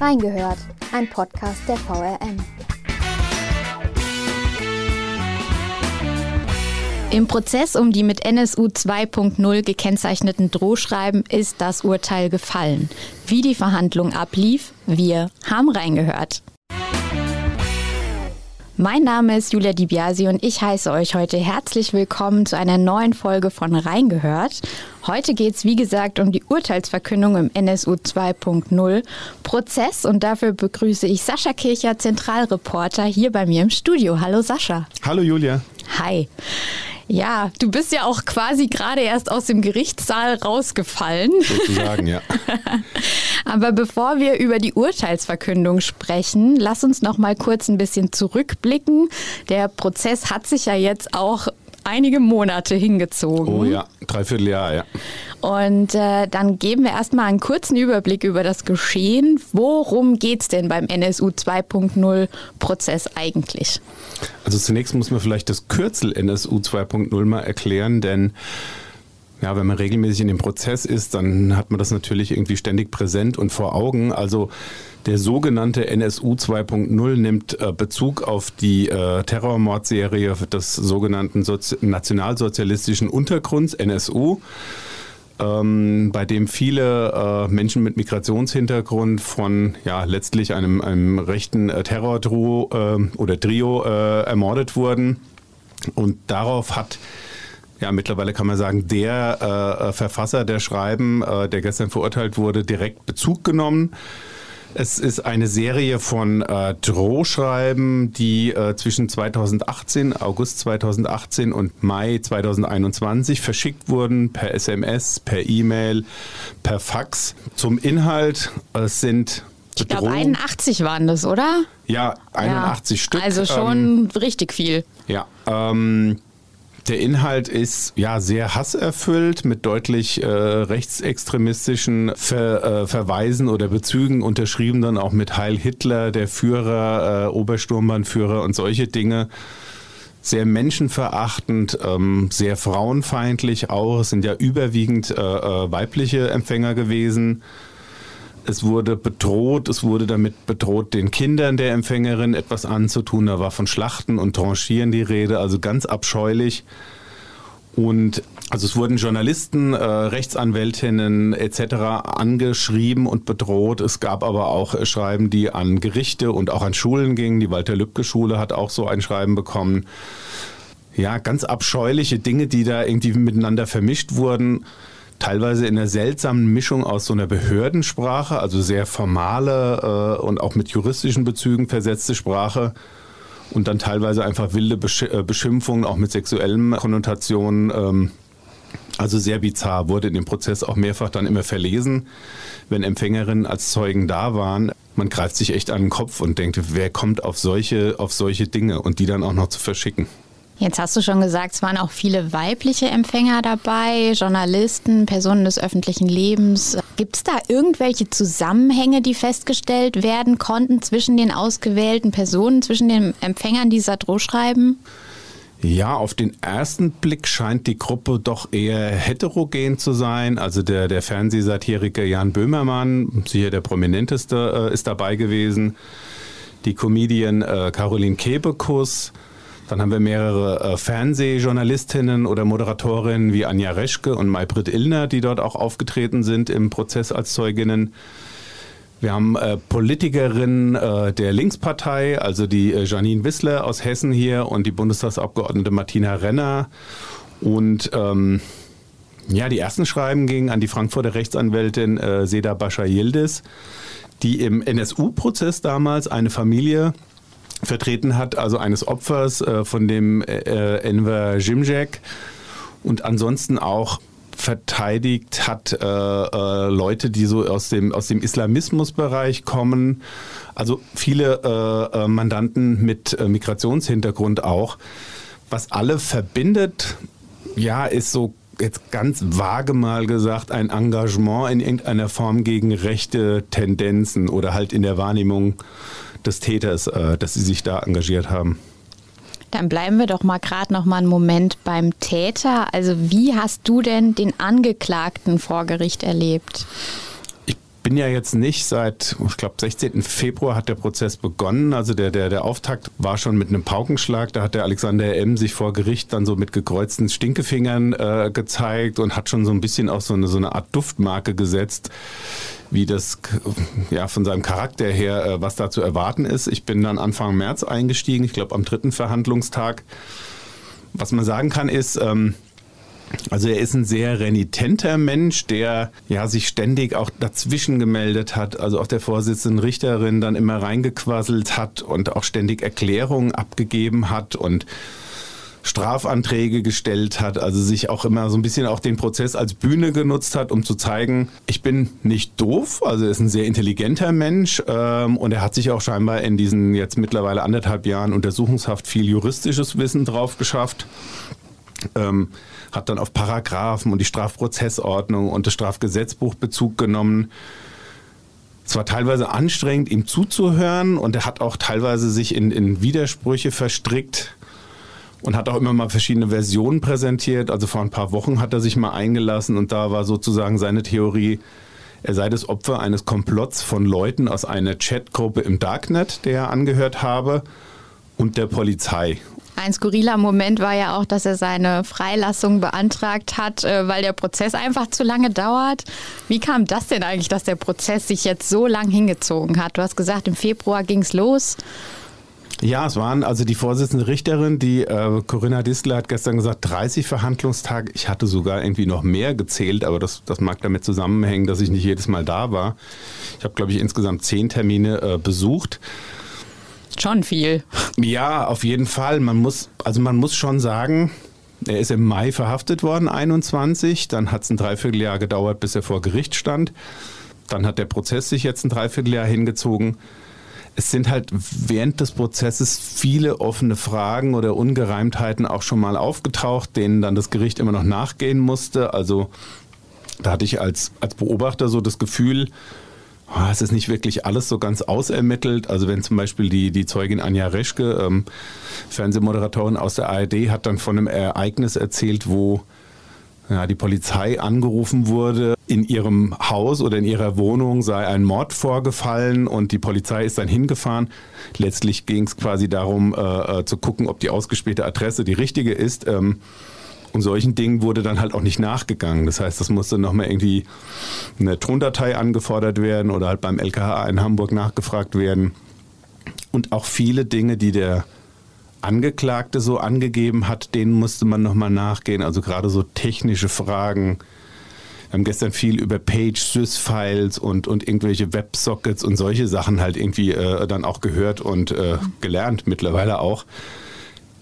Reingehört, ein Podcast der VRM. Im Prozess um die mit NSU 2.0 gekennzeichneten Drohschreiben ist das Urteil gefallen. Wie die Verhandlung ablief, wir haben reingehört. Mein Name ist Julia Di Biasi und ich heiße euch heute herzlich willkommen zu einer neuen Folge von Reingehört. Heute geht es, wie gesagt, um die Urteilsverkündung im NSU 2.0 Prozess und dafür begrüße ich Sascha Kircher, Zentralreporter, hier bei mir im Studio. Hallo Sascha. Hallo Julia. Hi. Ja, du bist ja auch quasi gerade erst aus dem Gerichtssaal rausgefallen. Sozusagen, ja. Aber bevor wir über die Urteilsverkündung sprechen, lass uns noch mal kurz ein bisschen zurückblicken. Der Prozess hat sich ja jetzt auch einige Monate hingezogen. Oh ja, dreiviertel Jahr, ja. Und äh, dann geben wir erstmal einen kurzen Überblick über das Geschehen. Worum geht es denn beim NSU 2.0 Prozess eigentlich? Also zunächst muss man vielleicht das Kürzel NSU 2.0 mal erklären, denn ja, wenn man regelmäßig in dem Prozess ist, dann hat man das natürlich irgendwie ständig präsent und vor Augen. Also der sogenannte NSU 2.0 nimmt äh, Bezug auf die äh, Terrormordserie des sogenannten Sozi nationalsozialistischen Untergrunds NSU. Ähm, bei dem viele äh, Menschen mit Migrationshintergrund von ja letztlich einem, einem rechten äh, Terrordro äh, oder Trio ermordet wurden. Und darauf hat ja, mittlerweile kann man sagen, der äh, Verfasser der Schreiben, äh, der gestern verurteilt wurde, direkt Bezug genommen. Es ist eine Serie von äh, Drohschreiben, die äh, zwischen 2018, August 2018 und Mai 2021 verschickt wurden per SMS, per E-Mail, per Fax. Zum Inhalt es sind ich glaube 81 waren das, oder? Ja, 81 ja, Stück. Also schon ähm, richtig viel. Ja, ähm, der Inhalt ist ja sehr hasserfüllt mit deutlich äh, rechtsextremistischen Ver, äh, Verweisen oder Bezügen, unterschrieben dann auch mit Heil Hitler, der Führer, äh, Obersturmbannführer und solche Dinge. Sehr menschenverachtend, ähm, sehr frauenfeindlich auch. Es sind ja überwiegend äh, äh, weibliche Empfänger gewesen. Es wurde bedroht, es wurde damit bedroht, den Kindern der Empfängerin etwas anzutun. Da war von Schlachten und Tranchieren die Rede, also ganz abscheulich. Und also es wurden Journalisten, äh, Rechtsanwältinnen etc. angeschrieben und bedroht. Es gab aber auch äh, Schreiben, die an Gerichte und auch an Schulen gingen. Die Walter-Lübcke-Schule hat auch so ein Schreiben bekommen. Ja, ganz abscheuliche Dinge, die da irgendwie miteinander vermischt wurden teilweise in einer seltsamen Mischung aus so einer Behördensprache, also sehr formale äh, und auch mit juristischen Bezügen versetzte Sprache und dann teilweise einfach wilde äh, Beschimpfungen, auch mit sexuellen Konnotationen. Ähm, also sehr bizarr, wurde in dem Prozess auch mehrfach dann immer verlesen, wenn Empfängerinnen als Zeugen da waren. Man greift sich echt an den Kopf und denkt, wer kommt auf solche, auf solche Dinge und die dann auch noch zu verschicken. Jetzt hast du schon gesagt, es waren auch viele weibliche Empfänger dabei, Journalisten, Personen des öffentlichen Lebens. Gibt es da irgendwelche Zusammenhänge, die festgestellt werden konnten zwischen den ausgewählten Personen, zwischen den Empfängern dieser Drohschreiben? Ja, auf den ersten Blick scheint die Gruppe doch eher heterogen zu sein. Also der, der Fernsehsatiriker Jan Böhmermann, sicher der prominenteste, äh, ist dabei gewesen. Die Comedian äh, Caroline Kebekus, dann haben wir mehrere äh, Fernsehjournalistinnen oder Moderatorinnen wie Anja Reschke und Maybrit Illner, die dort auch aufgetreten sind im Prozess als Zeuginnen. Wir haben äh, Politikerinnen äh, der Linkspartei, also die äh, Janine Wissler aus Hessen hier und die Bundestagsabgeordnete Martina Renner. Und ähm, ja, die ersten Schreiben gingen an die Frankfurter Rechtsanwältin äh, Seda Bascha Yildiz, die im NSU-Prozess damals eine Familie vertreten hat, also eines Opfers äh, von dem äh, Enver Jimjek und ansonsten auch verteidigt hat äh, äh, Leute, die so aus dem, aus dem Islamismusbereich kommen. Also viele äh, äh Mandanten mit äh, Migrationshintergrund auch. Was alle verbindet, ja, ist so jetzt ganz vage mal gesagt ein Engagement in irgendeiner Form gegen rechte Tendenzen oder halt in der Wahrnehmung des Täters, äh, dass sie sich da engagiert haben. Dann bleiben wir doch mal gerade noch mal einen Moment beim Täter. Also wie hast du denn den Angeklagten vor Gericht erlebt? Bin ja jetzt nicht seit, ich glaube, 16. Februar hat der Prozess begonnen. Also der, der, der Auftakt war schon mit einem Paukenschlag. Da hat der Alexander M. sich vor Gericht dann so mit gekreuzten Stinkefingern äh, gezeigt und hat schon so ein bisschen auch so eine, so eine Art Duftmarke gesetzt wie das ja von seinem Charakter her, äh, was da zu erwarten ist. Ich bin dann Anfang März eingestiegen, ich glaube am dritten Verhandlungstag. Was man sagen kann ist, ähm, also er ist ein sehr renitenter Mensch, der ja sich ständig auch dazwischen gemeldet hat, also auch der Vorsitzenden Richterin dann immer reingequasselt hat und auch ständig Erklärungen abgegeben hat und Strafanträge gestellt hat, also sich auch immer so ein bisschen auch den Prozess als Bühne genutzt hat, um zu zeigen, ich bin nicht doof, also er ist ein sehr intelligenter Mensch ähm, und er hat sich auch scheinbar in diesen jetzt mittlerweile anderthalb Jahren Untersuchungshaft viel juristisches Wissen drauf geschafft. Ähm, hat dann auf Paragraphen und die Strafprozessordnung und das Strafgesetzbuch Bezug genommen. Es war teilweise anstrengend, ihm zuzuhören und er hat auch teilweise sich in, in Widersprüche verstrickt und hat auch immer mal verschiedene Versionen präsentiert. Also vor ein paar Wochen hat er sich mal eingelassen und da war sozusagen seine Theorie, er sei das Opfer eines Komplotts von Leuten aus einer Chatgruppe im Darknet, der er angehört habe, und der Polizei. Ein skurriler Moment war ja auch, dass er seine Freilassung beantragt hat, äh, weil der Prozess einfach zu lange dauert. Wie kam das denn eigentlich, dass der Prozess sich jetzt so lang hingezogen hat? Du hast gesagt, im Februar ging es los. Ja, es waren also die Vorsitzende Richterin, die äh, Corinna Distel hat gestern gesagt, 30 Verhandlungstage. Ich hatte sogar irgendwie noch mehr gezählt, aber das, das mag damit zusammenhängen, dass ich nicht jedes Mal da war. Ich habe, glaube ich, insgesamt zehn Termine äh, besucht schon viel. Ja, auf jeden Fall. Man muss, also man muss schon sagen, er ist im Mai verhaftet worden, 21. Dann hat es ein Dreivierteljahr gedauert, bis er vor Gericht stand. Dann hat der Prozess sich jetzt ein Dreivierteljahr hingezogen. Es sind halt während des Prozesses viele offene Fragen oder Ungereimtheiten auch schon mal aufgetaucht, denen dann das Gericht immer noch nachgehen musste. Also da hatte ich als, als Beobachter so das Gefühl, es ist nicht wirklich alles so ganz ausermittelt. Also wenn zum Beispiel die, die Zeugin Anja Reschke, ähm, Fernsehmoderatorin aus der ARD, hat dann von einem Ereignis erzählt, wo ja, die Polizei angerufen wurde, in ihrem Haus oder in ihrer Wohnung sei ein Mord vorgefallen und die Polizei ist dann hingefahren. Letztlich ging es quasi darum, äh, äh, zu gucken, ob die ausgespähte Adresse die richtige ist. Ähm, und solchen Dingen wurde dann halt auch nicht nachgegangen. Das heißt, das musste nochmal irgendwie eine Tondatei angefordert werden oder halt beim LKH in Hamburg nachgefragt werden. Und auch viele Dinge, die der Angeklagte so angegeben hat, denen musste man nochmal nachgehen. Also gerade so technische Fragen. Wir haben gestern viel über Page-Sys-Files und, und irgendwelche Websockets und solche Sachen halt irgendwie äh, dann auch gehört und äh, gelernt mittlerweile auch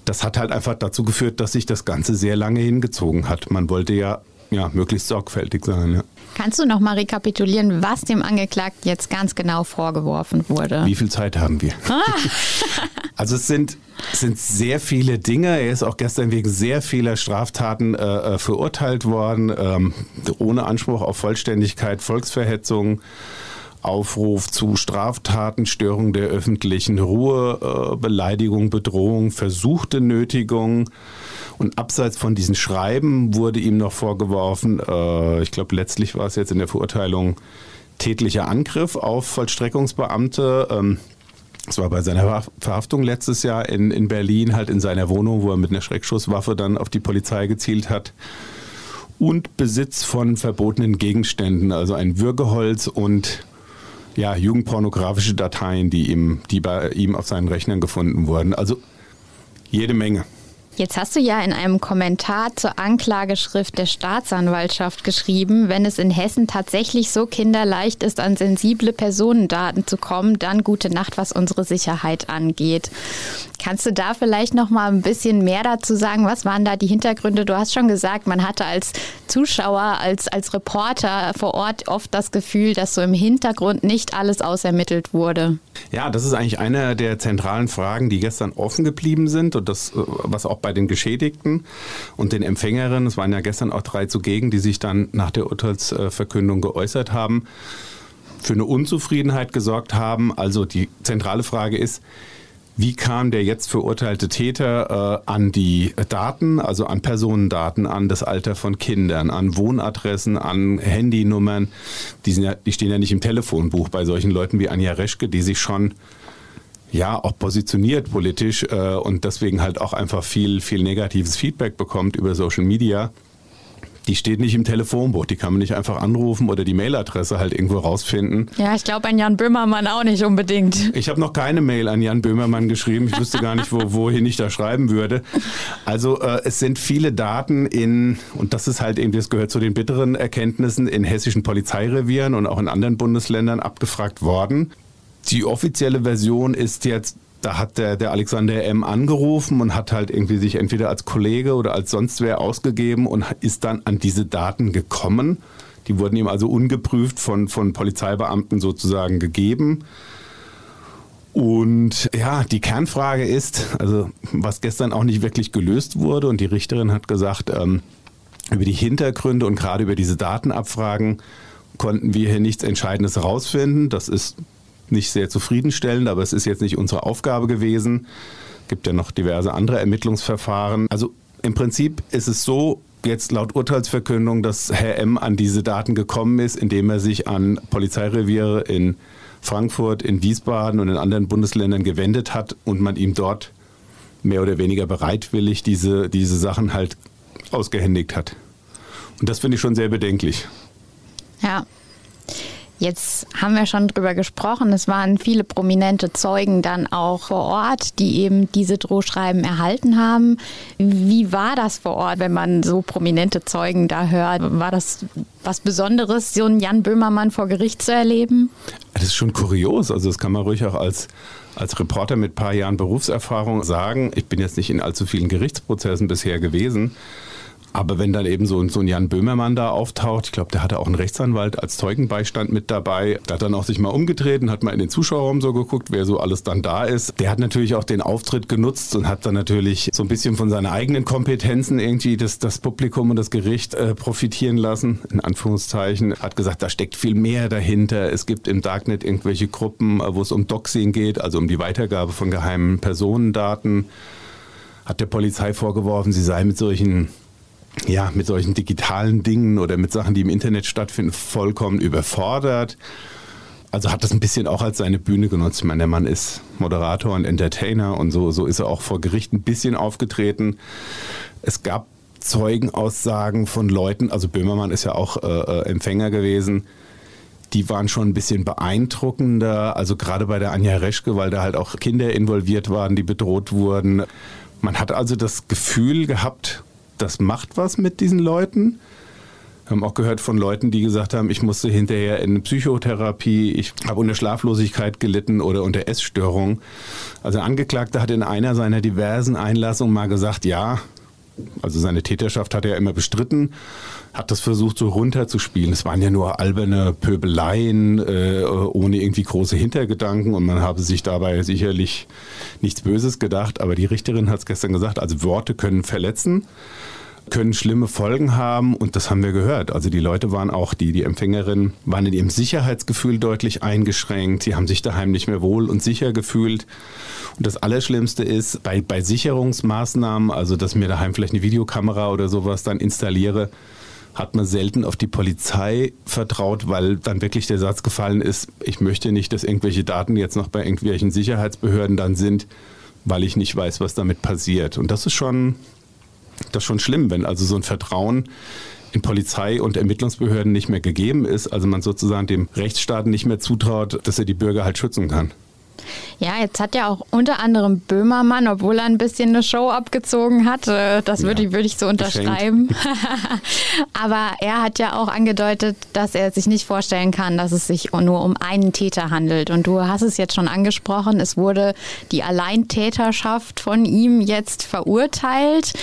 das hat halt einfach dazu geführt, dass sich das Ganze sehr lange hingezogen hat. Man wollte ja, ja möglichst sorgfältig sein. Ja. Kannst du noch mal rekapitulieren, was dem Angeklagten jetzt ganz genau vorgeworfen wurde? Wie viel Zeit haben wir? Ah. also es sind, sind sehr viele Dinge. Er ist auch gestern wegen sehr vieler Straftaten äh, äh verurteilt worden, ähm, ohne Anspruch auf Vollständigkeit, Volksverhetzung. Aufruf zu Straftaten, Störung der öffentlichen Ruhe, äh, Beleidigung, Bedrohung, versuchte Nötigung. Und abseits von diesen Schreiben wurde ihm noch vorgeworfen, äh, ich glaube letztlich war es jetzt in der Verurteilung tätlicher Angriff auf Vollstreckungsbeamte. Ähm, das war bei seiner Verhaftung letztes Jahr in, in Berlin, halt in seiner Wohnung, wo er mit einer Schreckschusswaffe dann auf die Polizei gezielt hat. Und Besitz von verbotenen Gegenständen, also ein Würgeholz und ja, jugendpornografische Dateien, die ihm, die bei ihm auf seinen Rechnern gefunden wurden. Also jede Menge. Jetzt hast du ja in einem Kommentar zur Anklageschrift der Staatsanwaltschaft geschrieben, wenn es in Hessen tatsächlich so kinderleicht ist, an sensible Personendaten zu kommen, dann gute Nacht, was unsere Sicherheit angeht. Kannst du da vielleicht noch mal ein bisschen mehr dazu sagen? Was waren da die Hintergründe? Du hast schon gesagt, man hatte als Zuschauer, als, als Reporter vor Ort oft das Gefühl, dass so im Hintergrund nicht alles ausermittelt wurde. Ja, das ist eigentlich eine der zentralen Fragen, die gestern offen geblieben sind und das, äh, was auch bei den Geschädigten und den Empfängerinnen, es waren ja gestern auch drei zugegen, die sich dann nach der Urteilsverkündung geäußert haben, für eine Unzufriedenheit gesorgt haben. Also die zentrale Frage ist, wie kam der jetzt verurteilte Täter äh, an die Daten, also an Personendaten, an das Alter von Kindern, an Wohnadressen, an Handynummern. Die, sind ja, die stehen ja nicht im Telefonbuch bei solchen Leuten wie Anja Reschke, die sich schon ja auch positioniert politisch äh, und deswegen halt auch einfach viel, viel negatives Feedback bekommt über Social Media die steht nicht im Telefonbuch, die kann man nicht einfach anrufen oder die Mailadresse halt irgendwo rausfinden. Ja, ich glaube an Jan Böhmermann auch nicht unbedingt. Ich habe noch keine Mail an Jan Böhmermann geschrieben. Ich wüsste gar nicht, wo, wohin ich da schreiben würde. Also äh, es sind viele Daten in, und das ist halt eben, das gehört zu den bitteren Erkenntnissen, in hessischen Polizeirevieren und auch in anderen Bundesländern abgefragt worden. Die offizielle Version ist jetzt, da hat der, der Alexander M. angerufen und hat halt irgendwie sich entweder als Kollege oder als sonst wer ausgegeben und ist dann an diese Daten gekommen. Die wurden ihm also ungeprüft von, von Polizeibeamten sozusagen gegeben. Und ja, die Kernfrage ist, also was gestern auch nicht wirklich gelöst wurde, und die Richterin hat gesagt, ähm, über die Hintergründe und gerade über diese Datenabfragen konnten wir hier nichts Entscheidendes herausfinden. Das ist nicht sehr zufriedenstellend, aber es ist jetzt nicht unsere Aufgabe gewesen. Es gibt ja noch diverse andere Ermittlungsverfahren. Also im Prinzip ist es so, jetzt laut Urteilsverkündung, dass Herr M. an diese Daten gekommen ist, indem er sich an Polizeireviere in Frankfurt, in Wiesbaden und in anderen Bundesländern gewendet hat und man ihm dort mehr oder weniger bereitwillig diese, diese Sachen halt ausgehändigt hat. Und das finde ich schon sehr bedenklich. Ja, Jetzt haben wir schon drüber gesprochen. Es waren viele prominente Zeugen dann auch vor Ort, die eben diese Drohschreiben erhalten haben. Wie war das vor Ort, wenn man so prominente Zeugen da hört? War das was Besonderes, so einen Jan Böhmermann vor Gericht zu erleben? Das ist schon kurios. Also das kann man ruhig auch als als Reporter mit ein paar Jahren Berufserfahrung sagen, ich bin jetzt nicht in allzu vielen Gerichtsprozessen bisher gewesen, aber wenn dann eben so, so ein Jan Böhmermann da auftaucht, ich glaube, der hatte auch einen Rechtsanwalt als Zeugenbeistand mit dabei, der hat dann auch sich mal umgetreten, hat mal in den Zuschauerraum so geguckt, wer so alles dann da ist. Der hat natürlich auch den Auftritt genutzt und hat dann natürlich so ein bisschen von seinen eigenen Kompetenzen irgendwie das, das Publikum und das Gericht äh, profitieren lassen, in Anführungszeichen. Hat gesagt, da steckt viel mehr dahinter. Es gibt im Darknet irgendwelche Gruppen, äh, wo es um Doxing geht, also um die Weitergabe von geheimen Personendaten. Hat der Polizei vorgeworfen, sie sei mit solchen ja, mit solchen digitalen Dingen oder mit Sachen, die im Internet stattfinden, vollkommen überfordert. Also hat das ein bisschen auch als seine Bühne genutzt. Ich meine, der Mann ist Moderator und Entertainer und so, so ist er auch vor Gericht ein bisschen aufgetreten. Es gab Zeugenaussagen von Leuten, also Böhmermann ist ja auch äh, äh Empfänger gewesen, die waren schon ein bisschen beeindruckender. Also gerade bei der Anja Reschke, weil da halt auch Kinder involviert waren, die bedroht wurden. Man hat also das Gefühl gehabt, das macht was mit diesen Leuten. Wir haben auch gehört von Leuten, die gesagt haben, ich musste hinterher in Psychotherapie, ich habe unter Schlaflosigkeit gelitten oder unter Essstörung. Also ein Angeklagter hat in einer seiner diversen Einlassungen mal gesagt, ja, also seine Täterschaft hat er immer bestritten, hat das versucht so runterzuspielen. Es waren ja nur alberne Pöbeleien äh, ohne irgendwie große Hintergedanken und man habe sich dabei sicherlich nichts Böses gedacht. Aber die Richterin hat es gestern gesagt, also Worte können verletzen können schlimme Folgen haben und das haben wir gehört. Also die Leute waren auch, die, die Empfängerinnen waren in ihrem Sicherheitsgefühl deutlich eingeschränkt. Sie haben sich daheim nicht mehr wohl und sicher gefühlt. Und das Allerschlimmste ist, bei, bei Sicherungsmaßnahmen, also dass mir daheim vielleicht eine Videokamera oder sowas dann installiere, hat man selten auf die Polizei vertraut, weil dann wirklich der Satz gefallen ist, ich möchte nicht, dass irgendwelche Daten jetzt noch bei irgendwelchen Sicherheitsbehörden dann sind, weil ich nicht weiß, was damit passiert. Und das ist schon das schon schlimm, wenn also so ein Vertrauen in Polizei und Ermittlungsbehörden nicht mehr gegeben ist, also man sozusagen dem Rechtsstaat nicht mehr zutraut, dass er die Bürger halt schützen kann. Ja, jetzt hat ja auch unter anderem Böhmermann, obwohl er ein bisschen eine Show abgezogen hat, äh, das würde, ja, würde ich so unterschreiben. Aber er hat ja auch angedeutet, dass er sich nicht vorstellen kann, dass es sich nur um einen Täter handelt. Und du hast es jetzt schon angesprochen, es wurde die Alleintäterschaft von ihm jetzt verurteilt.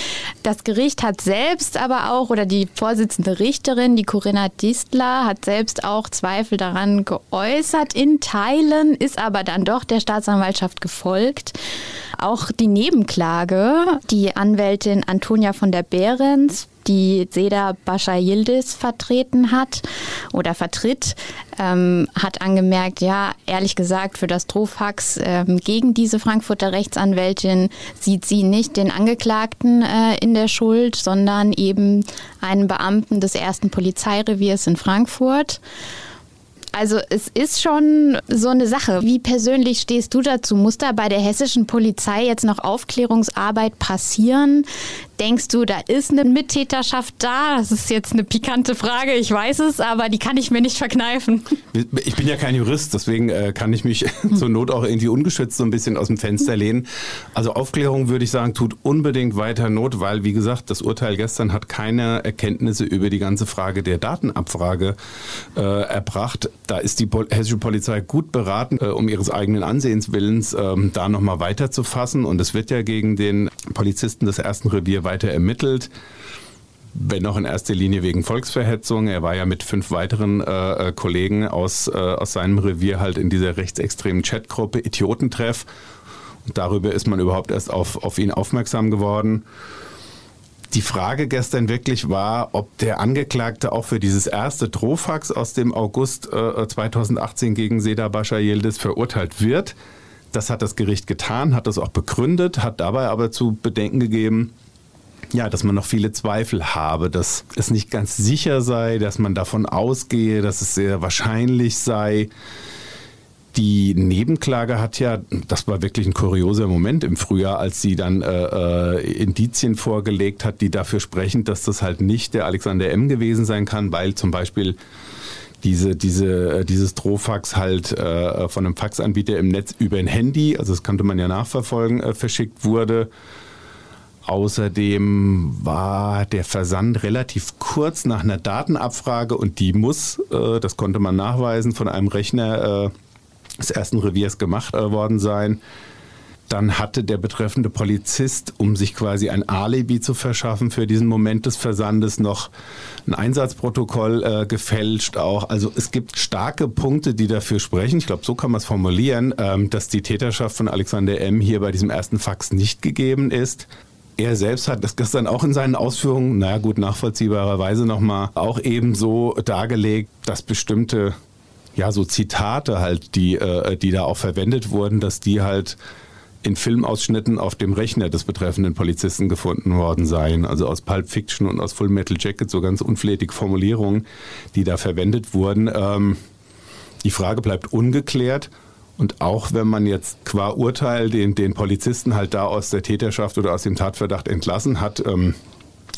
Das Gericht hat selbst aber auch, oder die Vorsitzende Richterin, die Corinna Distler, hat selbst auch Zweifel daran geäußert in Teilen, ist aber dann doch der Staatsanwaltschaft gefolgt. auch die Nebenklage, die Anwältin Antonia von der Behrens die Seda Bascha Yildiz vertreten hat oder vertritt, ähm, hat angemerkt, ja, ehrlich gesagt, für das Drohfax ähm, gegen diese Frankfurter Rechtsanwältin sieht sie nicht den Angeklagten äh, in der Schuld, sondern eben einen Beamten des ersten Polizeireviers in Frankfurt. Also es ist schon so eine Sache. Wie persönlich stehst du dazu? Muss da bei der hessischen Polizei jetzt noch Aufklärungsarbeit passieren? Denkst du, da ist eine Mittäterschaft da? Das ist jetzt eine pikante Frage, ich weiß es, aber die kann ich mir nicht verkneifen. Ich bin ja kein Jurist, deswegen äh, kann ich mich zur Not auch irgendwie ungeschützt so ein bisschen aus dem Fenster lehnen. Also Aufklärung würde ich sagen, tut unbedingt weiter Not, weil, wie gesagt, das Urteil gestern hat keine Erkenntnisse über die ganze Frage der Datenabfrage äh, erbracht. Da ist die Pol hessische Polizei gut beraten, äh, um ihres eigenen Ansehens willens, ähm, da nochmal weiterzufassen. Und es wird ja gegen den Polizisten des ersten Revier weiter ermittelt. Wenn auch in erster Linie wegen Volksverhetzung. Er war ja mit fünf weiteren äh, äh, Kollegen aus, äh, aus seinem Revier halt in dieser rechtsextremen Chatgruppe Idiotentreff. Und darüber ist man überhaupt erst auf, auf ihn aufmerksam geworden. Die Frage gestern wirklich war, ob der Angeklagte auch für dieses erste Drohfax aus dem August äh, 2018 gegen Seda Bascha Yildiz verurteilt wird. Das hat das Gericht getan, hat das auch begründet, hat dabei aber zu bedenken gegeben, ja, dass man noch viele Zweifel habe, dass es nicht ganz sicher sei, dass man davon ausgehe, dass es sehr wahrscheinlich sei. Die Nebenklage hat ja, das war wirklich ein kurioser Moment im Frühjahr, als sie dann äh, äh, Indizien vorgelegt hat, die dafür sprechen, dass das halt nicht der Alexander M. gewesen sein kann, weil zum Beispiel diese, diese, äh, dieses Drohfax halt äh, von einem Faxanbieter im Netz über ein Handy, also das konnte man ja nachverfolgen, äh, verschickt wurde. Außerdem war der Versand relativ kurz nach einer Datenabfrage und die muss, äh, das konnte man nachweisen, von einem Rechner äh, des ersten Reviers gemacht äh, worden sein. Dann hatte der betreffende Polizist, um sich quasi ein Alibi zu verschaffen für diesen Moment des Versandes, noch ein Einsatzprotokoll äh, gefälscht auch. Also es gibt starke Punkte, die dafür sprechen. Ich glaube, so kann man es formulieren, ähm, dass die Täterschaft von Alexander M. hier bei diesem ersten Fax nicht gegeben ist. Er selbst hat das gestern auch in seinen Ausführungen, naja gut, nachvollziehbarerweise nochmal auch ebenso dargelegt, dass bestimmte, ja, so Zitate halt, die, äh, die da auch verwendet wurden, dass die halt in Filmausschnitten auf dem Rechner des betreffenden Polizisten gefunden worden seien. Also aus Pulp Fiction und aus Full Metal Jacket, so ganz unflätige Formulierungen, die da verwendet wurden. Ähm, die Frage bleibt ungeklärt. Und auch wenn man jetzt qua Urteil den, den Polizisten halt da aus der Täterschaft oder aus dem Tatverdacht entlassen hat, ähm,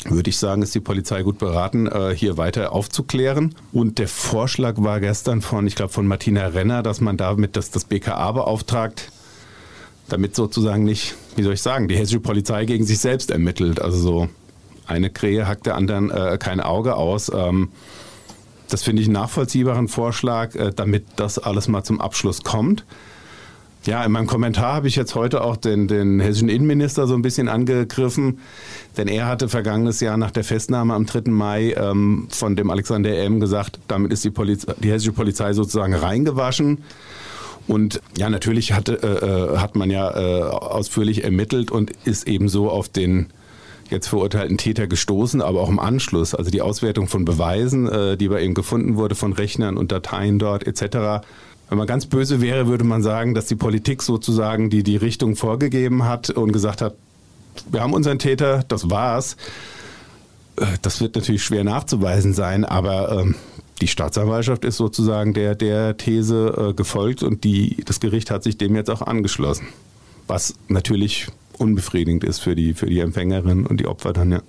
würde ich sagen, ist die Polizei gut beraten, äh, hier weiter aufzuklären. Und der Vorschlag war gestern von, ich glaube, von Martina Renner, dass man damit das, das BKA beauftragt, damit sozusagen nicht, wie soll ich sagen, die hessische Polizei gegen sich selbst ermittelt. Also so eine Krähe hackt der anderen äh, kein Auge aus. Ähm, das finde ich einen nachvollziehbaren Vorschlag, äh, damit das alles mal zum Abschluss kommt. Ja, in meinem Kommentar habe ich jetzt heute auch den, den hessischen Innenminister so ein bisschen angegriffen, denn er hatte vergangenes Jahr nach der Festnahme am 3. Mai ähm, von dem Alexander M. gesagt, damit ist die, Polizei, die hessische Polizei sozusagen reingewaschen. Und ja, natürlich hatte, äh, äh, hat man ja äh, ausführlich ermittelt und ist ebenso auf den jetzt verurteilten Täter gestoßen, aber auch im Anschluss, also die Auswertung von Beweisen, äh, die bei ihm gefunden wurde, von Rechnern und Dateien dort etc. Wenn man ganz böse wäre, würde man sagen, dass die Politik sozusagen die, die Richtung vorgegeben hat und gesagt hat, wir haben unseren Täter, das war's. Äh, das wird natürlich schwer nachzuweisen sein, aber ähm, die Staatsanwaltschaft ist sozusagen der, der These äh, gefolgt und die, das Gericht hat sich dem jetzt auch angeschlossen. Was natürlich unbefriedigend ist für die, für die Empfängerin und die Opfer dann, ja.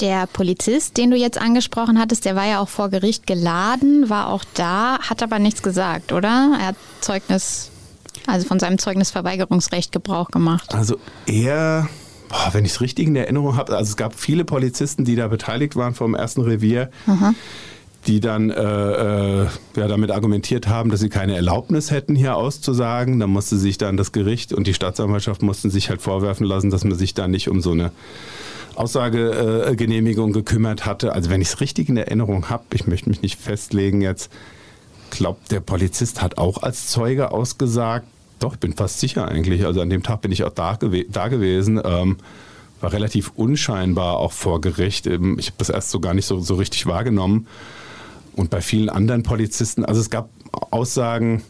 Der Polizist, den du jetzt angesprochen hattest, der war ja auch vor Gericht geladen, war auch da, hat aber nichts gesagt, oder? Er hat Zeugnis, also von seinem Zeugnisverweigerungsrecht Gebrauch gemacht. Also er, wenn ich es richtig in Erinnerung habe, also es gab viele Polizisten, die da beteiligt waren vom ersten Revier. Aha die dann äh, äh, ja, damit argumentiert haben, dass sie keine Erlaubnis hätten, hier auszusagen. Da musste sich dann das Gericht und die Staatsanwaltschaft mussten sich halt vorwerfen lassen, dass man sich da nicht um so eine Aussagegenehmigung gekümmert hatte. Also wenn ich es richtig in Erinnerung habe, ich möchte mich nicht festlegen jetzt, glaubt der Polizist hat auch als Zeuge ausgesagt. Doch, ich bin fast sicher eigentlich. Also an dem Tag bin ich auch da, gew da gewesen. Ähm, war relativ unscheinbar auch vor Gericht. Ähm, ich habe das erst so gar nicht so, so richtig wahrgenommen. Und bei vielen anderen Polizisten, also es gab Aussagen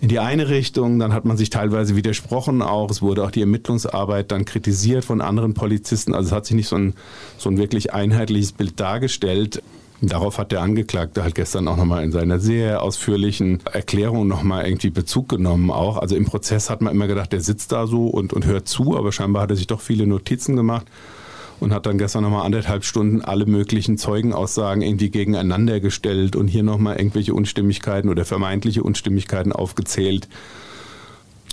in die eine Richtung, dann hat man sich teilweise widersprochen auch. Es wurde auch die Ermittlungsarbeit dann kritisiert von anderen Polizisten. Also es hat sich nicht so ein, so ein wirklich einheitliches Bild dargestellt. Darauf hat der Angeklagte halt gestern auch nochmal in seiner sehr ausführlichen Erklärung nochmal irgendwie Bezug genommen auch. Also im Prozess hat man immer gedacht, der sitzt da so und, und hört zu, aber scheinbar hat er sich doch viele Notizen gemacht und hat dann gestern nochmal anderthalb Stunden alle möglichen Zeugenaussagen irgendwie gegeneinander gestellt und hier nochmal irgendwelche Unstimmigkeiten oder vermeintliche Unstimmigkeiten aufgezählt.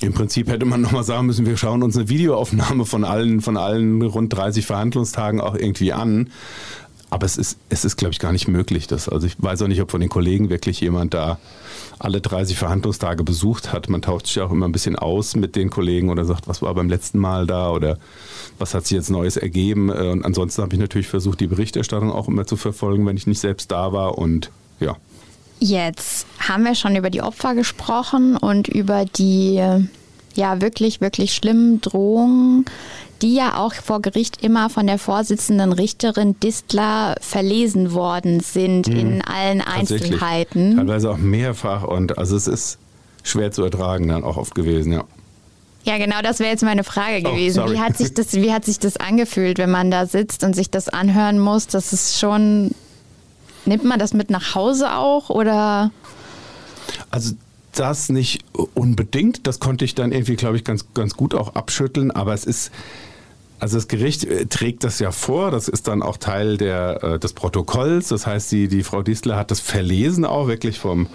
Im Prinzip hätte man nochmal sagen müssen, wir schauen uns eine Videoaufnahme von allen, von allen rund 30 Verhandlungstagen auch irgendwie an. Aber es ist, es ist, glaube ich, gar nicht möglich. Dass, also ich weiß auch nicht, ob von den Kollegen wirklich jemand da alle 30 Verhandlungstage besucht hat. Man tauscht sich auch immer ein bisschen aus mit den Kollegen oder sagt, was war beim letzten Mal da oder was hat sich jetzt Neues ergeben. Äh, und ansonsten habe ich natürlich versucht, die Berichterstattung auch immer zu verfolgen, wenn ich nicht selbst da war. Und ja. Jetzt haben wir schon über die Opfer gesprochen und über die ja wirklich, wirklich schlimmen Drohungen, die ja auch vor Gericht immer von der Vorsitzenden Richterin Distler verlesen worden sind mhm. in allen Einzelheiten. Teilweise auch mehrfach und also es ist schwer zu ertragen dann auch oft gewesen, ja. Ja, genau, das wäre jetzt meine Frage oh, gewesen. Oh, wie, hat sich das, wie hat sich das angefühlt, wenn man da sitzt und sich das anhören muss? Das ist schon. Nimmt man das mit nach Hause auch oder? Also das nicht unbedingt. Das konnte ich dann irgendwie, glaube ich, ganz, ganz gut auch abschütteln. Aber es ist, also das Gericht äh, trägt das ja vor. Das ist dann auch Teil der, äh, des Protokolls. Das heißt, die, die Frau Diesler hat das verlesen auch wirklich vom,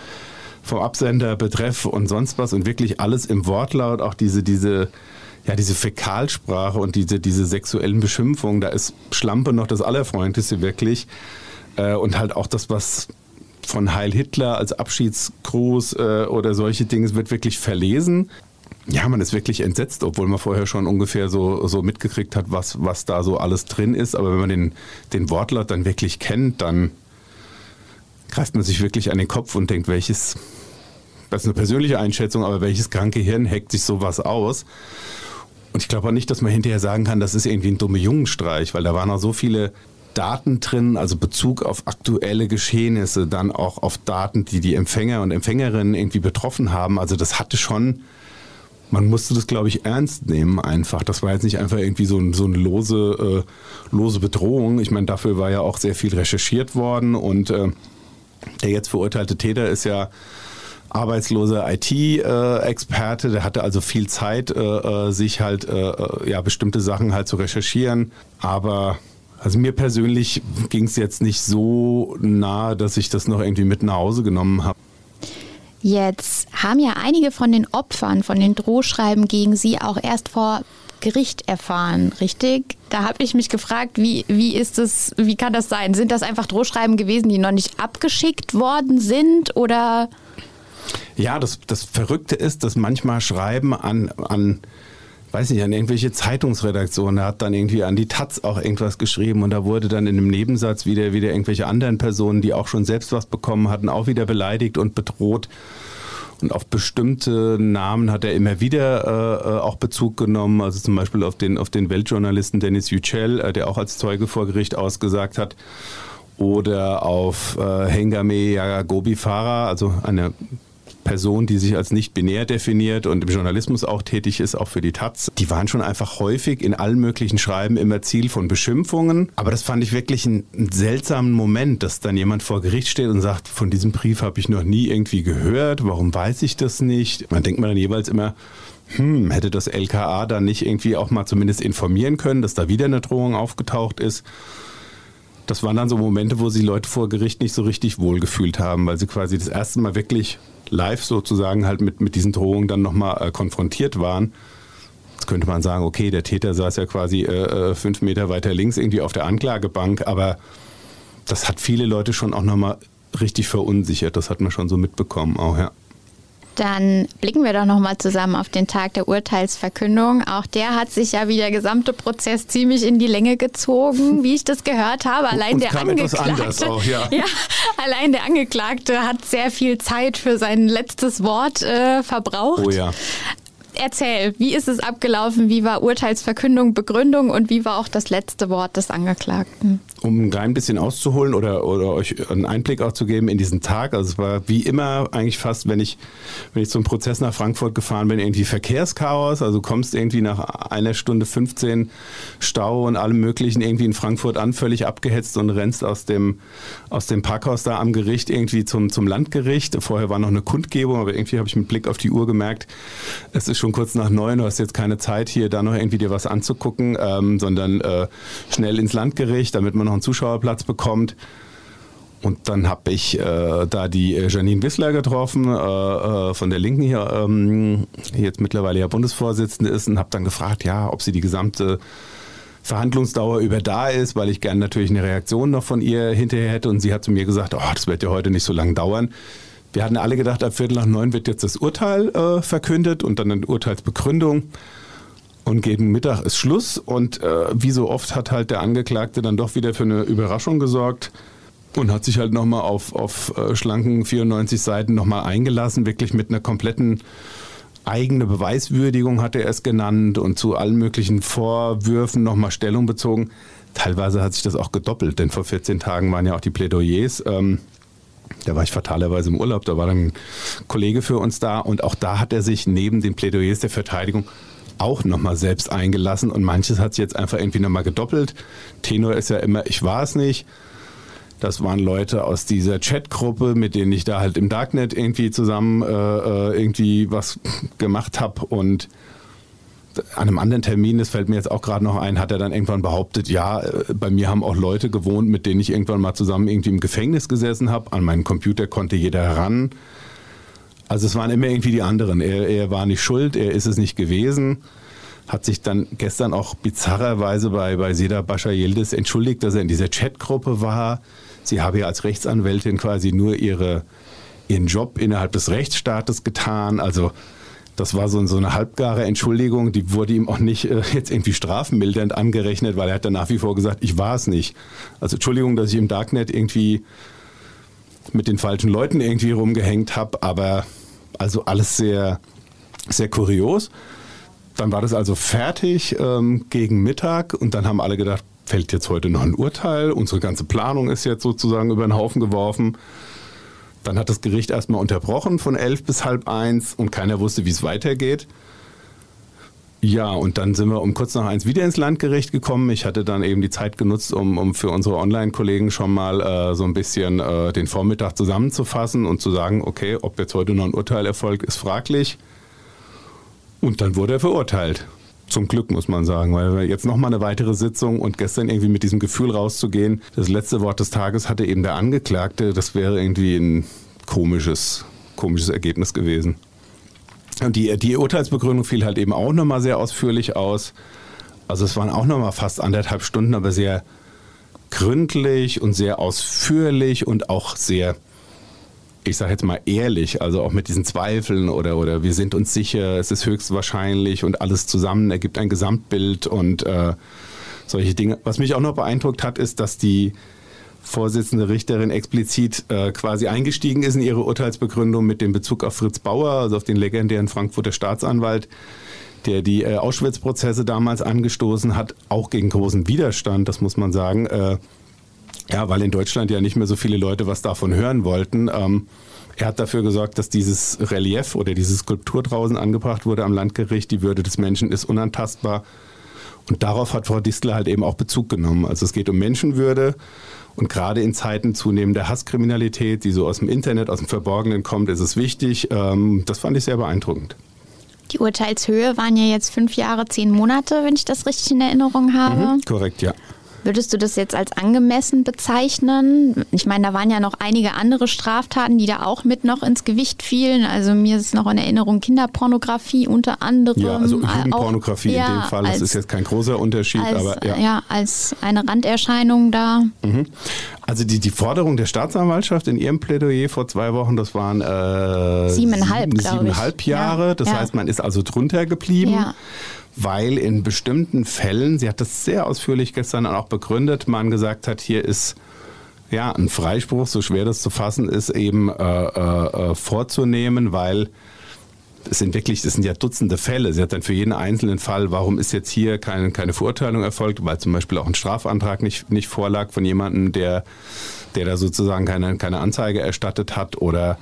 vom Absender, Betreff und sonst was und wirklich alles im Wortlaut, auch diese, diese, ja, diese Fäkalsprache und diese, diese sexuellen Beschimpfungen, da ist Schlampe noch das Allerfreundlichste wirklich. Äh, und halt auch das, was von Heil Hitler als Abschiedsgruß äh, oder solche Dinge wird wirklich verlesen. Ja, man ist wirklich entsetzt, obwohl man vorher schon ungefähr so, so mitgekriegt hat, was, was da so alles drin ist. Aber wenn man den, den Wortlaut dann wirklich kennt, dann greift man sich wirklich an den Kopf und denkt, welches, das ist eine persönliche Einschätzung, aber welches kranke Hirn hackt sich sowas aus? Und ich glaube auch nicht, dass man hinterher sagen kann, das ist irgendwie ein dumme Jungenstreich, weil da waren auch so viele Daten drin, also Bezug auf aktuelle Geschehnisse, dann auch auf Daten, die die Empfänger und Empfängerinnen irgendwie betroffen haben. Also das hatte schon, man musste das, glaube ich, ernst nehmen einfach. Das war jetzt nicht einfach irgendwie so, so eine lose, äh, lose Bedrohung. Ich meine, dafür war ja auch sehr viel recherchiert worden und äh, der jetzt verurteilte Täter ist ja arbeitsloser IT-Experte, der hatte also viel Zeit, äh, äh sich halt äh, ja bestimmte Sachen halt zu recherchieren, aber also mir persönlich ging es jetzt nicht so nahe, dass ich das noch irgendwie mit nach Hause genommen habe. Jetzt haben ja einige von den Opfern von den Drohschreiben gegen Sie auch erst vor Gericht erfahren, richtig? Da habe ich mich gefragt, wie, wie ist das, wie kann das sein? Sind das einfach Drohschreiben gewesen, die noch nicht abgeschickt worden sind oder? Ja, das, das Verrückte ist, dass manchmal Schreiben an, an weiß nicht, an irgendwelche Zeitungsredaktionen. Er hat dann irgendwie an die Taz auch irgendwas geschrieben und da wurde dann in einem Nebensatz wieder, wieder irgendwelche anderen Personen, die auch schon selbst was bekommen hatten, auch wieder beleidigt und bedroht. Und auf bestimmte Namen hat er immer wieder äh, äh auch Bezug genommen, also zum Beispiel auf den, auf den Weltjournalisten Dennis Yücel, äh, der auch als Zeuge vor Gericht ausgesagt hat, oder auf äh, Hengame Yagagobi Farah, also eine Person, die sich als nicht binär definiert und im Journalismus auch tätig ist, auch für die Taz, die waren schon einfach häufig in allen möglichen Schreiben immer Ziel von Beschimpfungen. Aber das fand ich wirklich einen, seltsamen Moment, dass dann jemand vor Gericht steht und sagt, von diesem Brief habe ich noch nie irgendwie gehört, warum weiß ich das nicht? Man denkt man dann jeweils immer, hm, hätte das LKA dann nicht irgendwie auch mal zumindest informieren können, dass da wieder eine Drohung aufgetaucht ist? Das waren dann so Momente, wo sie Leute vor Gericht nicht so richtig wohlgefühlt haben, weil sie quasi das erste Mal wirklich live sozusagen halt mit, mit diesen Drohungen dann nochmal äh, konfrontiert waren. Jetzt könnte man sagen, okay, der Täter saß ja quasi äh, äh, fünf Meter weiter links irgendwie auf der Anklagebank, aber das hat viele Leute schon auch nochmal richtig verunsichert. Das hat man schon so mitbekommen auch, ja. Dann blicken wir doch nochmal zusammen auf den Tag der Urteilsverkündung. Auch der hat sich ja wie der gesamte Prozess ziemlich in die Länge gezogen, wie ich das gehört habe. Allein der Angeklagte, auch, ja. ja. allein der Angeklagte hat sehr viel Zeit für sein letztes Wort äh, verbraucht. Oh ja. Erzähl, wie ist es abgelaufen? Wie war Urteilsverkündung, Begründung und wie war auch das letzte Wort des Angeklagten? Um ein klein bisschen auszuholen oder, oder euch einen Einblick auch zu geben in diesen Tag, also es war wie immer eigentlich fast, wenn ich, wenn ich zum Prozess nach Frankfurt gefahren bin, irgendwie Verkehrschaos, also kommst irgendwie nach einer Stunde 15 Stau und allem möglichen irgendwie in Frankfurt an, völlig abgehetzt und rennst aus dem, aus dem Parkhaus da am Gericht irgendwie zum, zum Landgericht. Vorher war noch eine Kundgebung, aber irgendwie habe ich mit Blick auf die Uhr gemerkt, es ist schon kurz nach neun, du hast jetzt keine Zeit hier da noch irgendwie dir was anzugucken, ähm, sondern äh, schnell ins Landgericht, damit man noch einen Zuschauerplatz bekommt. Und dann habe ich äh, da die äh, Janine Wissler getroffen, äh, äh, von der Linken hier, ähm, jetzt mittlerweile ja Bundesvorsitzende ist, und habe dann gefragt, ja, ob sie die gesamte Verhandlungsdauer über da ist, weil ich gerne natürlich eine Reaktion noch von ihr hinterher hätte. Und sie hat zu mir gesagt, oh, das wird ja heute nicht so lange dauern. Wir hatten alle gedacht, ab Viertel nach neun wird jetzt das Urteil äh, verkündet und dann eine Urteilsbegründung. Und gegen Mittag ist Schluss. Und äh, wie so oft hat halt der Angeklagte dann doch wieder für eine Überraschung gesorgt und hat sich halt nochmal auf, auf äh, schlanken 94 Seiten nochmal eingelassen, wirklich mit einer kompletten eigene Beweiswürdigung hat er es genannt und zu allen möglichen Vorwürfen nochmal Stellung bezogen. Teilweise hat sich das auch gedoppelt, denn vor 14 Tagen waren ja auch die Plädoyers. Ähm, da war ich fatalerweise im Urlaub, da war dann ein Kollege für uns da und auch da hat er sich neben den Plädoyers der Verteidigung auch nochmal selbst eingelassen und manches hat sich jetzt einfach irgendwie nochmal gedoppelt. Tenor ist ja immer, ich war es nicht. Das waren Leute aus dieser Chatgruppe, mit denen ich da halt im Darknet irgendwie zusammen äh, äh irgendwie was gemacht habe und an einem anderen Termin, das fällt mir jetzt auch gerade noch ein, hat er dann irgendwann behauptet, ja, äh, bei mir haben auch Leute gewohnt, mit denen ich irgendwann mal zusammen irgendwie im Gefängnis gesessen habe. An meinen Computer konnte jeder ran. Also es waren immer irgendwie die anderen. Er, er war nicht schuld, er ist es nicht gewesen. Hat sich dann gestern auch bizarrerweise bei, bei Seda Bascha Yildiz entschuldigt, dass er in dieser Chatgruppe war. Sie habe ja als Rechtsanwältin quasi nur ihre, ihren Job innerhalb des Rechtsstaates getan. Also das war so, so eine halbgare Entschuldigung, die wurde ihm auch nicht äh, jetzt irgendwie strafmildernd angerechnet, weil er hat dann nach wie vor gesagt, ich war es nicht. Also Entschuldigung, dass ich im Darknet irgendwie mit den falschen Leuten irgendwie rumgehängt habe, aber also alles sehr, sehr kurios. Dann war das also fertig ähm, gegen Mittag und dann haben alle gedacht, fällt jetzt heute noch ein Urteil, unsere ganze Planung ist jetzt sozusagen über den Haufen geworfen. Dann hat das Gericht erstmal unterbrochen von elf bis halb eins und keiner wusste, wie es weitergeht. Ja, und dann sind wir um kurz nach eins wieder ins Landgericht gekommen. Ich hatte dann eben die Zeit genutzt, um, um für unsere Online-Kollegen schon mal äh, so ein bisschen äh, den Vormittag zusammenzufassen und zu sagen, okay, ob jetzt heute noch ein Urteil erfolgt, ist fraglich. Und dann wurde er verurteilt. Zum Glück muss man sagen, weil jetzt nochmal eine weitere Sitzung und gestern irgendwie mit diesem Gefühl rauszugehen, das letzte Wort des Tages hatte eben der Angeklagte, das wäre irgendwie ein komisches, komisches Ergebnis gewesen. Und die, die Urteilsbegründung fiel halt eben auch nochmal sehr ausführlich aus. Also es waren auch nochmal fast anderthalb Stunden, aber sehr gründlich und sehr ausführlich und auch sehr ich sage jetzt mal ehrlich, also auch mit diesen Zweifeln oder, oder wir sind uns sicher, es ist höchstwahrscheinlich und alles zusammen ergibt ein Gesamtbild und äh, solche Dinge. Was mich auch noch beeindruckt hat, ist, dass die Vorsitzende Richterin explizit äh, quasi eingestiegen ist in ihre Urteilsbegründung mit dem Bezug auf Fritz Bauer, also auf den legendären Frankfurter Staatsanwalt, der die äh, Auschwitz-Prozesse damals angestoßen hat, auch gegen großen Widerstand, das muss man sagen. Äh, ja, weil in Deutschland ja nicht mehr so viele Leute was davon hören wollten. Ähm, er hat dafür gesorgt, dass dieses Relief oder diese Skulptur draußen angebracht wurde am Landgericht. Die Würde des Menschen ist unantastbar. Und darauf hat Frau Distler halt eben auch Bezug genommen. Also es geht um Menschenwürde. Und gerade in Zeiten zunehmender Hasskriminalität, die so aus dem Internet, aus dem Verborgenen kommt, ist es wichtig. Ähm, das fand ich sehr beeindruckend. Die Urteilshöhe waren ja jetzt fünf Jahre, zehn Monate, wenn ich das richtig in Erinnerung habe. Mhm, korrekt, ja. Würdest du das jetzt als angemessen bezeichnen? Ich meine, da waren ja noch einige andere Straftaten, die da auch mit noch ins Gewicht fielen. Also mir ist noch in Erinnerung Kinderpornografie unter anderem. Ja, also Jugendpornografie auch, in dem Fall. Das als, ist jetzt kein großer Unterschied, als, aber ja. Ja, als eine Randerscheinung da. Mhm. Also die, die Forderung der Staatsanwaltschaft in ihrem Plädoyer vor zwei Wochen, das waren äh, siebeneinhalb, sieben, siebeneinhalb Jahre. Ja, das ja. heißt, man ist also drunter geblieben. Weil in bestimmten Fällen, sie hat das sehr ausführlich gestern auch begründet, man gesagt hat, hier ist ja ein Freispruch, so schwer das zu fassen ist, eben äh, äh, äh vorzunehmen, weil es sind wirklich, das sind ja Dutzende Fälle. Sie hat dann für jeden einzelnen Fall, warum ist jetzt hier keine, keine Verurteilung erfolgt, weil zum Beispiel auch ein Strafantrag nicht, nicht vorlag von jemandem, der, der da sozusagen keine, keine Anzeige erstattet hat oder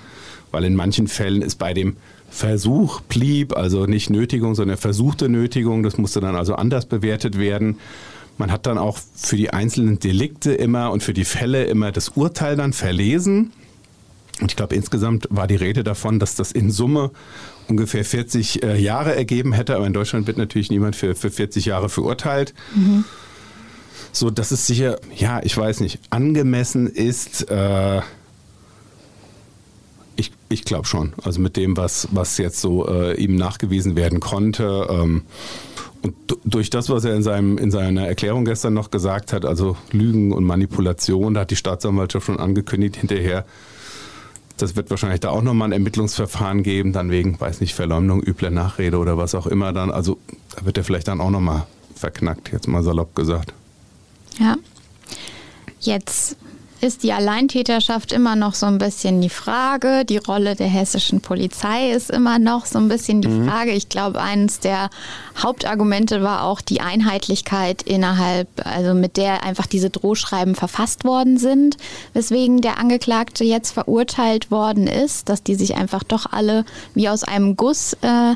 weil in manchen Fällen ist bei dem Versuch blieb, also nicht Nötigung, sondern versuchte Nötigung, das musste dann also anders bewertet werden. Man hat dann auch für die einzelnen Delikte immer und für die Fälle immer das Urteil dann verlesen. Und ich glaube, insgesamt war die Rede davon, dass das in Summe ungefähr 40 äh, Jahre ergeben hätte. Aber in Deutschland wird natürlich niemand für, für 40 Jahre verurteilt. Mhm. So, dass es sicher, ja, ich weiß nicht, angemessen ist. Äh, ich, glaube schon. Also mit dem, was, was jetzt so äh, ihm nachgewiesen werden konnte. Ähm, und durch das, was er in, seinem, in seiner Erklärung gestern noch gesagt hat, also Lügen und Manipulation, da hat die Staatsanwaltschaft schon angekündigt hinterher, das wird wahrscheinlich da auch nochmal ein Ermittlungsverfahren geben, dann wegen, weiß nicht, Verleumdung, übler Nachrede oder was auch immer dann. Also da wird er vielleicht dann auch nochmal verknackt, jetzt mal salopp gesagt. Ja. Jetzt ist die Alleintäterschaft immer noch so ein bisschen die Frage. Die Rolle der hessischen Polizei ist immer noch so ein bisschen die mhm. Frage. Ich glaube, eines der Hauptargumente war auch die Einheitlichkeit innerhalb, also mit der einfach diese Drohschreiben verfasst worden sind, weswegen der Angeklagte jetzt verurteilt worden ist, dass die sich einfach doch alle wie aus einem Guss äh,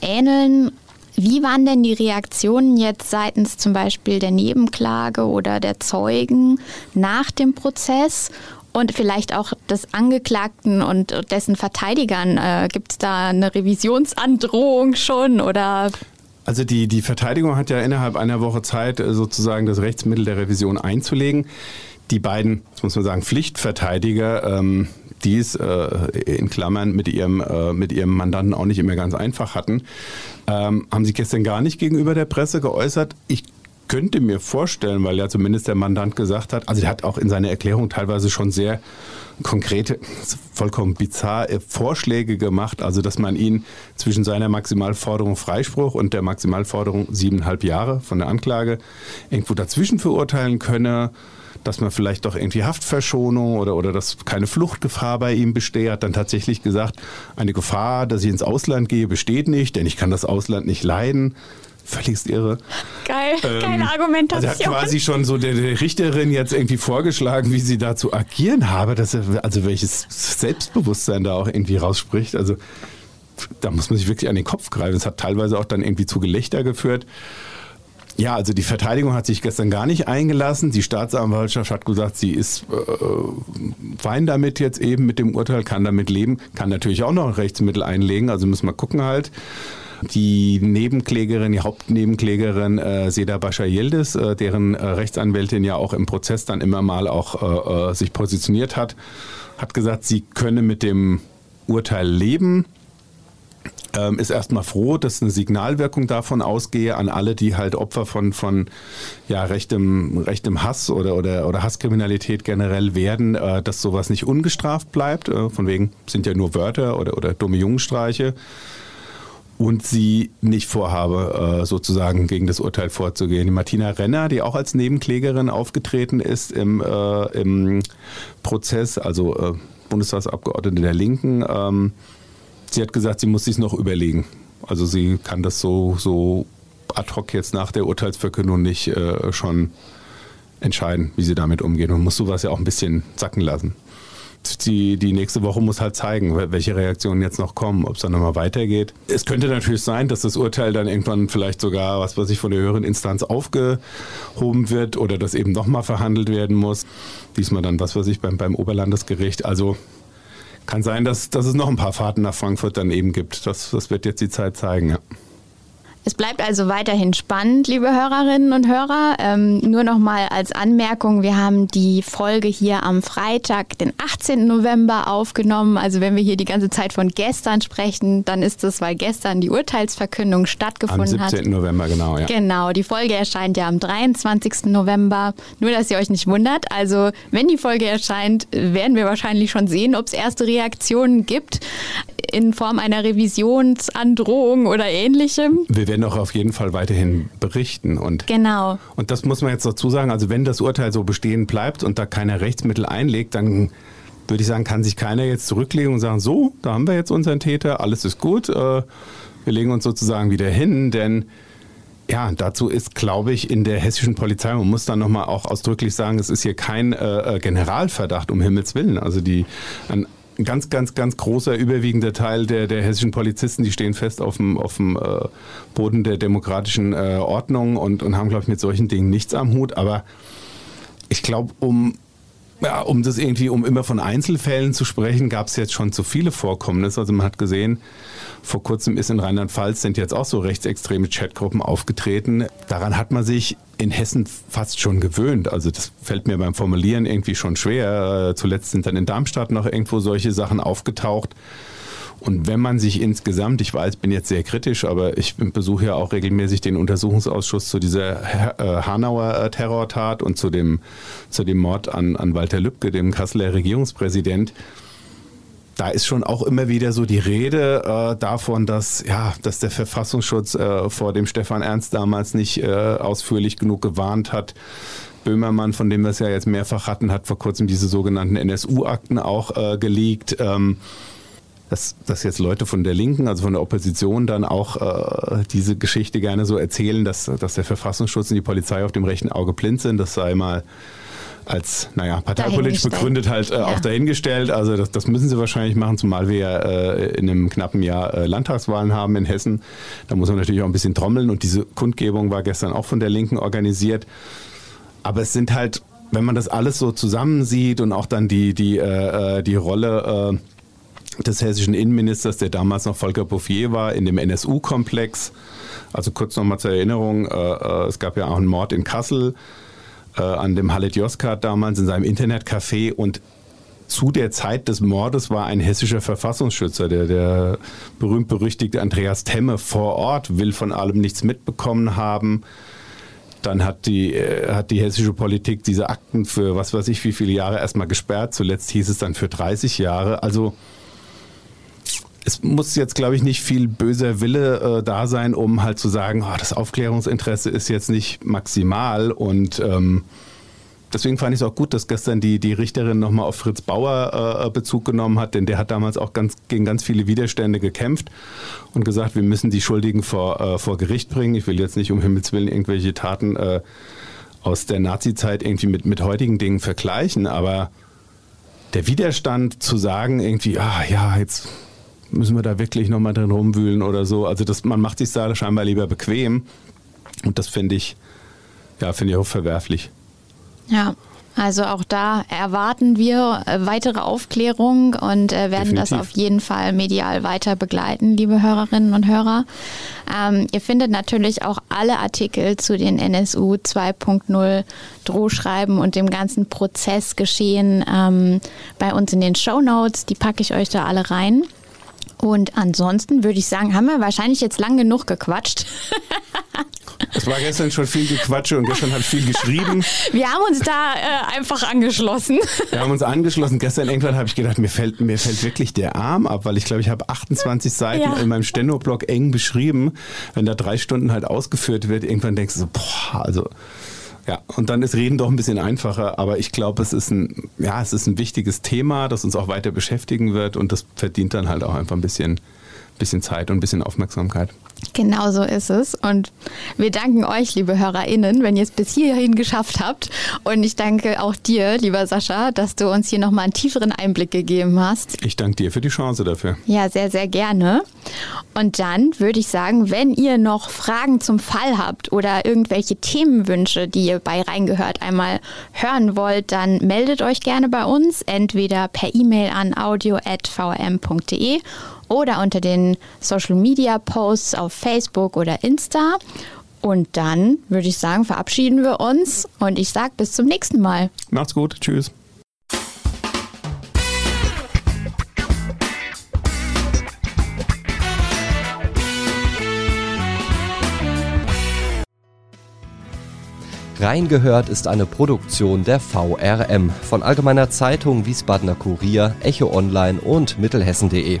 ähneln wie waren denn die Reaktionen jetzt seitens zum Beispiel der Nebenklage oder der Zeugen nach dem Prozess? Und vielleicht auch des Angeklagten und dessen Verteidigern. Äh, Gibt es da eine Revisionsandrohung schon oder also die, die Verteidigung hat ja innerhalb einer Woche Zeit, äh, sozusagen das Rechtsmittel der Revision einzulegen. Die beiden, das muss man sagen, Pflichtverteidiger, ähm, die es äh, in Klammern mit ihrem, äh, mit ihrem Mandanten auch nicht immer ganz einfach hatten, ähm, haben sich gestern gar nicht gegenüber der Presse geäußert. Ich könnte mir vorstellen, weil ja zumindest der Mandant gesagt hat, also er hat auch in seiner Erklärung teilweise schon sehr konkrete, vollkommen bizarr Vorschläge gemacht, also dass man ihn zwischen seiner Maximalforderung Freispruch und der Maximalforderung siebeneinhalb Jahre von der Anklage irgendwo dazwischen verurteilen könne dass man vielleicht doch irgendwie Haftverschonung oder, oder dass keine Fluchtgefahr bei ihm besteht, hat dann tatsächlich gesagt, eine Gefahr, dass ich ins Ausland gehe, besteht nicht, denn ich kann das Ausland nicht leiden. Völligst irre. Geil, ähm, keine Argumentation. Also er hat quasi schon so der, der, Richterin jetzt irgendwie vorgeschlagen, wie sie da zu agieren habe, dass er, also welches Selbstbewusstsein da auch irgendwie rausspricht. Also da muss man sich wirklich an den Kopf greifen. Es hat teilweise auch dann irgendwie zu Gelächter geführt. Ja, also die Verteidigung hat sich gestern gar nicht eingelassen. Die Staatsanwaltschaft hat gesagt, sie ist äh, fein damit jetzt eben mit dem Urteil, kann damit leben, kann natürlich auch noch ein Rechtsmittel einlegen. Also müssen wir gucken halt. Die Nebenklägerin, die Hauptnebenklägerin äh, Seda Bascha Yildiz, äh, deren äh, Rechtsanwältin ja auch im Prozess dann immer mal auch äh, äh, sich positioniert hat, hat gesagt, sie könne mit dem Urteil leben ähm, ist erstmal froh, dass eine Signalwirkung davon ausgehe an alle, die halt Opfer von, von ja, rechtem, rechtem Hass oder, oder, oder Hasskriminalität generell werden, äh, dass sowas nicht ungestraft bleibt. Äh, von wegen sind ja nur Wörter oder, oder dumme Jungenstreiche. Und sie nicht vorhabe, äh, sozusagen gegen das Urteil vorzugehen. Martina Renner, die auch als Nebenklägerin aufgetreten ist im, äh, im Prozess, also äh, Bundestagsabgeordnete der Linken, ähm, sie hat gesagt, sie muss sich noch überlegen. Also sie kann das so, so ad hoc jetzt nach der Urteilsverkündung nicht äh, schon entscheiden, wie sie damit umgehen. Man muss sowas ja auch ein bisschen sacken lassen. Die, die nächste Woche muss halt zeigen, welche Reaktionen jetzt noch kommen, ob es dann nochmal weitergeht. Es könnte natürlich sein, dass das Urteil dann irgendwann vielleicht sogar, was weiß ich, von der höheren Instanz aufgehoben wird oder dass eben nochmal verhandelt werden muss. Diesmal dann, was weiß ich, beim, beim Oberlandesgericht. Also kann sein, dass, dass es noch ein paar Fahrten nach Frankfurt dann eben gibt. Das, das wird jetzt die Zeit zeigen, ja. Es bleibt also weiterhin spannend, liebe Hörerinnen und Hörer. Ähm, nur noch mal als Anmerkung, wir haben die Folge hier am Freitag, den 18. November aufgenommen. Also wenn wir hier die ganze Zeit von gestern sprechen, dann ist das, weil gestern die Urteilsverkündung stattgefunden hat. Am 17. Hat. November, genau, ja. Genau, die Folge erscheint ja am 23. November. Nur, dass ihr euch nicht wundert. Also wenn die Folge erscheint, werden wir wahrscheinlich schon sehen, ob es erste Reaktionen gibt in Form einer Revisionsandrohung oder ähnlichem. Wir werden auch auf jeden Fall weiterhin berichten. Und, genau. Und das muss man jetzt dazu sagen. Also wenn das Urteil so bestehen bleibt und da keine Rechtsmittel einlegt, dann würde ich sagen, kann sich keiner jetzt zurücklegen und sagen, so, da haben wir jetzt unseren Täter, alles ist gut, äh, wir legen uns sozusagen wieder hin, denn ja, dazu ist, glaube ich, in der hessischen Polizei, man muss dann nochmal auch ausdrücklich sagen, es ist hier kein äh, äh, Generalverdacht, um Himmels Willen. Also die, ein ganz, ganz, ganz großer, überwiegender Teil der, der hessischen Polizisten, die stehen fest auf dem, auf dem äh, Boden der demokratischen äh, Ordnung und, und haben, glaube ich, mit solchen Dingen nichts am Hut. Aber ich glaube, um ja, um das irgendwie, um immer von Einzelfällen zu sprechen, gab es jetzt schon zu viele Vorkommnisse. Also man hat gesehen, vor kurzem ist in Rheinland-Pfalz sind jetzt auch so rechtsextreme Chatgruppen aufgetreten. Daran hat man sich in Hessen fast schon gewöhnt. Also das fällt mir beim Formulieren irgendwie schon schwer. Zuletzt sind dann in Darmstadt noch irgendwo solche Sachen aufgetaucht. Und wenn man sich insgesamt, ich weiß, bin jetzt sehr kritisch, aber ich besuche ja auch regelmäßig den Untersuchungsausschuss zu dieser äh, Hanauer äh, Terrortat und zu dem, zu dem Mord an, an Walter Lübcke, dem Kasseler Regierungspräsident da ist schon auch immer wieder so die Rede äh, davon, dass, ja, dass der Verfassungsschutz äh, vor dem Stefan Ernst damals nicht äh, ausführlich genug gewarnt hat. Böhmermann, von dem wir es ja jetzt mehrfach hatten, hat vor kurzem diese sogenannten NSU-Akten auch äh, geleakt. Ähm, dass, dass jetzt Leute von der Linken, also von der Opposition, dann auch äh, diese Geschichte gerne so erzählen, dass, dass der Verfassungsschutz und die Polizei auf dem rechten Auge blind sind. Das sei mal als, naja, parteipolitisch begründet halt äh, ja. auch dahingestellt. Also das, das, müssen sie wahrscheinlich machen, zumal wir ja äh, in einem knappen Jahr äh, Landtagswahlen haben in Hessen. Da muss man natürlich auch ein bisschen trommeln und diese Kundgebung war gestern auch von der Linken organisiert. Aber es sind halt, wenn man das alles so zusammensieht und auch dann die, die, äh, äh die Rolle äh, des hessischen Innenministers, der damals noch Volker Bouffier war, in dem NSU-Komplex. Also kurz nochmal zur Erinnerung, äh, äh, es gab ja auch einen Mord in Kassel äh, an dem Halit Yozgat damals in seinem Internetcafé und zu der Zeit des Mordes war ein hessischer Verfassungsschützer, der, der berühmt-berüchtigte Andreas Temme vor Ort, will von allem nichts mitbekommen haben. Dann hat die, äh, hat die hessische Politik diese Akten für was weiß ich wie viele Jahre erstmal gesperrt. Zuletzt hieß es dann für 30 Jahre. Also es muss jetzt, glaube ich, nicht viel böser Wille äh, da sein, um halt zu sagen, oh, das Aufklärungsinteresse ist jetzt nicht maximal und ähm, deswegen fand ich es auch gut, dass gestern die, die Richterin nochmal auf Fritz Bauer äh, Bezug genommen hat, denn der hat damals auch ganz, gegen ganz viele Widerstände gekämpft und gesagt, wir müssen die Schuldigen vor, äh, vor Gericht bringen. Ich will jetzt nicht um Himmels Willen irgendwelche Taten äh, aus der Nazi-Zeit irgendwie mit, mit heutigen Dingen vergleichen, aber der Widerstand zu sagen, irgendwie, ah ja, jetzt müssen wir da wirklich nochmal drin rumwühlen oder so. Also das, man macht sich da scheinbar lieber bequem. Und das finde ich, ja, finde ich auch verwerflich. Ja, also auch da erwarten wir äh, weitere Aufklärung und äh, werden Definitiv. das auf jeden Fall medial weiter begleiten, liebe Hörerinnen und Hörer. Ähm, ihr findet natürlich auch alle Artikel zu den NSU 2.0 Drohschreiben und dem ganzen Prozessgeschehen ähm, bei uns in den Show Notes. Die packe ich euch da alle rein. Und ansonsten würde ich sagen, haben wir wahrscheinlich jetzt lang genug gequatscht. Es war gestern schon viel Gequatsche und gestern habe ich viel geschrieben. Wir haben uns da äh, einfach angeschlossen. Wir haben uns angeschlossen. Gestern irgendwann habe ich gedacht, mir fällt, mir fällt wirklich der Arm ab, weil ich glaube, ich habe 28 Seiten ja. in meinem Steno-Blog eng beschrieben. Wenn da drei Stunden halt ausgeführt wird, irgendwann denkst du so, boah, also ja, und dann ist Reden doch ein bisschen einfacher, aber ich glaube, es ist ein, ja, es ist ein wichtiges Thema, das uns auch weiter beschäftigen wird und das verdient dann halt auch einfach ein bisschen, bisschen Zeit und ein bisschen Aufmerksamkeit. Genau so ist es. Und wir danken euch, liebe HörerInnen, wenn ihr es bis hierhin geschafft habt. Und ich danke auch dir, lieber Sascha, dass du uns hier nochmal einen tieferen Einblick gegeben hast. Ich danke dir für die Chance dafür. Ja, sehr, sehr gerne. Und dann würde ich sagen, wenn ihr noch Fragen zum Fall habt oder irgendwelche Themenwünsche, die ihr bei Reingehört einmal hören wollt, dann meldet euch gerne bei uns, entweder per E-Mail an audio.vm.de oder unter den Social Media Posts auf Facebook oder Insta. Und dann würde ich sagen, verabschieden wir uns und ich sage bis zum nächsten Mal. Macht's gut. Tschüss. Reingehört ist eine Produktion der VRM von Allgemeiner Zeitung, Wiesbadener Kurier, Echo Online und Mittelhessen.de.